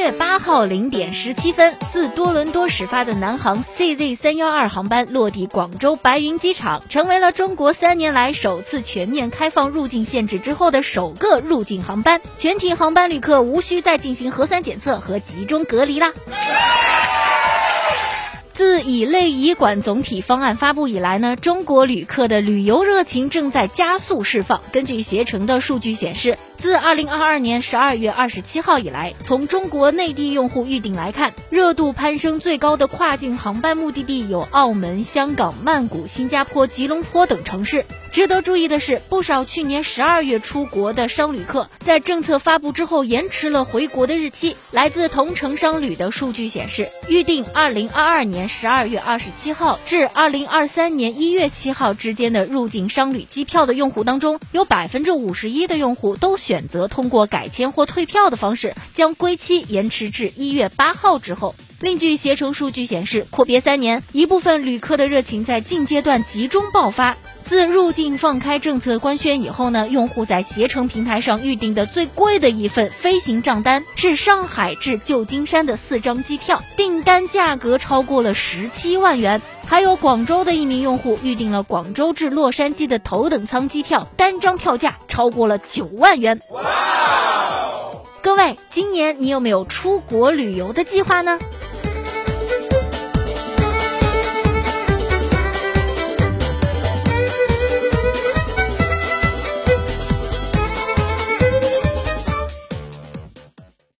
月八号零点十七分，自多伦多始发的南航 CZ 三幺二航班落地广州白云机场，成为了中国三年来首次全面开放入境限制之后的首个入境航班。全体航班旅客无需再进行核酸检测和集中隔离啦。自乙类乙管总体方案发布以来呢，中国旅客的旅游热情正在加速释放。根据携程的数据显示，自二零二二年十二月二十七号以来，从中国内地用户预订来看，热度攀升最高的跨境航班目的地有澳门、香港、曼谷、新加坡、吉隆坡等城市。值得注意的是，不少去年十二月出国的商旅客，在政策发布之后延迟了回国的日期。来自同城商旅的数据显示，预订二零二二年十二月二十七号至二零二三年一月七号之间的入境商旅机票的用户当中，有百分之五十一的用户都选择通过改签或退票的方式，将归期延迟至一月八号之后。另据携程数据显示，阔别三年，一部分旅客的热情在近阶段集中爆发。自入境放开政策官宣以后呢，用户在携程平台上预订的最贵的一份飞行账单是上海至旧金山的四张机票，订单价格超过了十七万元。还有广州的一名用户预订了广州至洛杉矶的头等舱机票，单张票价超过了九万元。各位，今年你有没有出国旅游的计划呢？